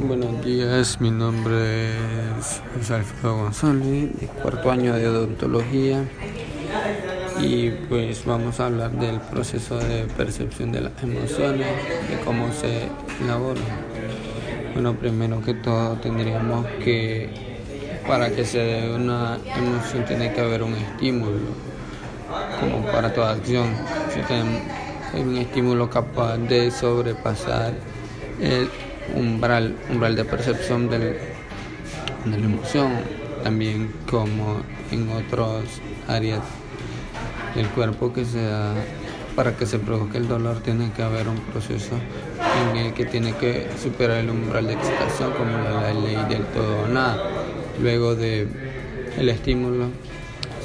Buenos días, mi nombre es Alfredo González, de cuarto año de odontología y pues vamos a hablar del proceso de percepción de las emociones y cómo se elabora. Bueno, primero que todo tendríamos que, para que se dé una emoción tiene que haber un estímulo, como para toda acción. Hay un estímulo capaz de sobrepasar el umbral, umbral de percepción del, de la emoción, también como en otras áreas el cuerpo que se para que se produzca el dolor tiene que haber un proceso en el que tiene que superar el umbral de excitación como la ley del todo o nada. Luego de el estímulo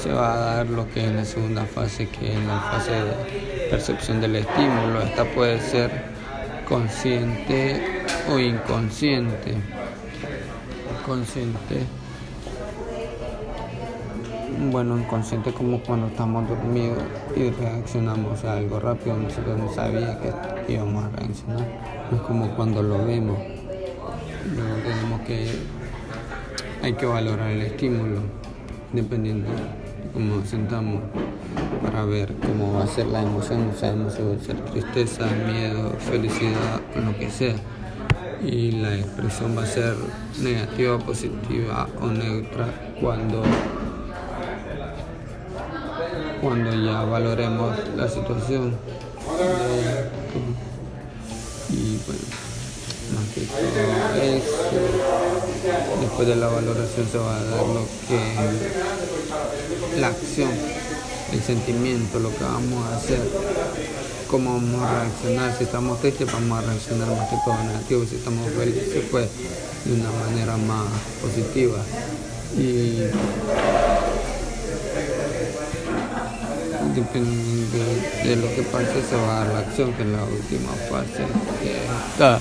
se va a dar lo que es la segunda fase, que es la fase de percepción del estímulo. Esta puede ser consciente o inconsciente. Consciente bueno, inconsciente como cuando estamos dormidos y reaccionamos a algo rápido, nosotros no sabíamos que íbamos a reaccionar, es como cuando lo vemos, luego tenemos que, hay que valorar el estímulo, dependiendo nos sentamos, para ver cómo va a ser la emoción, no sabemos si va a ser tristeza, miedo, felicidad lo que sea y la expresión va a ser negativa, positiva o neutra cuando cuando ya valoremos la situación. Y bueno, más que todo eso, después de la valoración se va a dar lo que la acción, el sentimiento, lo que vamos a hacer, cómo vamos a reaccionar. Si estamos tristes, vamos a reaccionar más que todo negativo. Si estamos felices, pues de una manera más positiva. Y dependiendo de, lo que pase se va a dar la acción que es la última fase que es el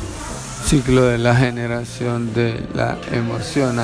ciclo de la generación de la emoción